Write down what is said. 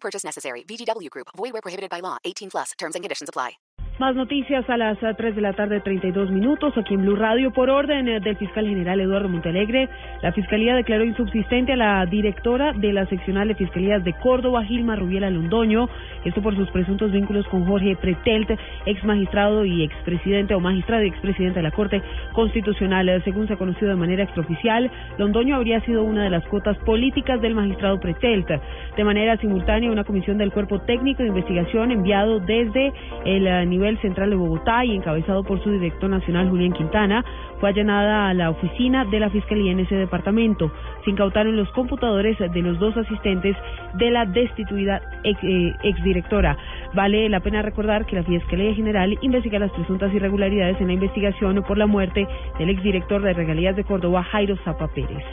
Purchase necessary. VGW Group. Void where prohibited by law. 18 plus. Terms and conditions apply. Más noticias a las 3 de la tarde, 32 minutos, aquí en Blue Radio. Por orden eh, del fiscal general Eduardo Montalegre, la fiscalía declaró insubsistente a la directora de la seccional de fiscalías de Córdoba, Gilma Rubiela Londoño, esto por sus presuntos vínculos con Jorge Pretelt, ex magistrado y expresidente o magistrado y expresidente de la Corte Constitucional. Según se ha conocido de manera extraoficial, Londoño habría sido una de las cuotas políticas del magistrado Pretelt. De manera simultánea, una comisión del Cuerpo Técnico de Investigación enviado desde el eh, nivel central de Bogotá y encabezado por su director nacional Julián Quintana, fue allanada a la oficina de la Fiscalía en ese departamento. Incautaron los computadores de los dos asistentes de la destituida ex, eh, exdirectora. Vale la pena recordar que la Fiscalía General investiga las presuntas irregularidades en la investigación por la muerte del exdirector de Regalías de Córdoba, Jairo Zapa Pérez.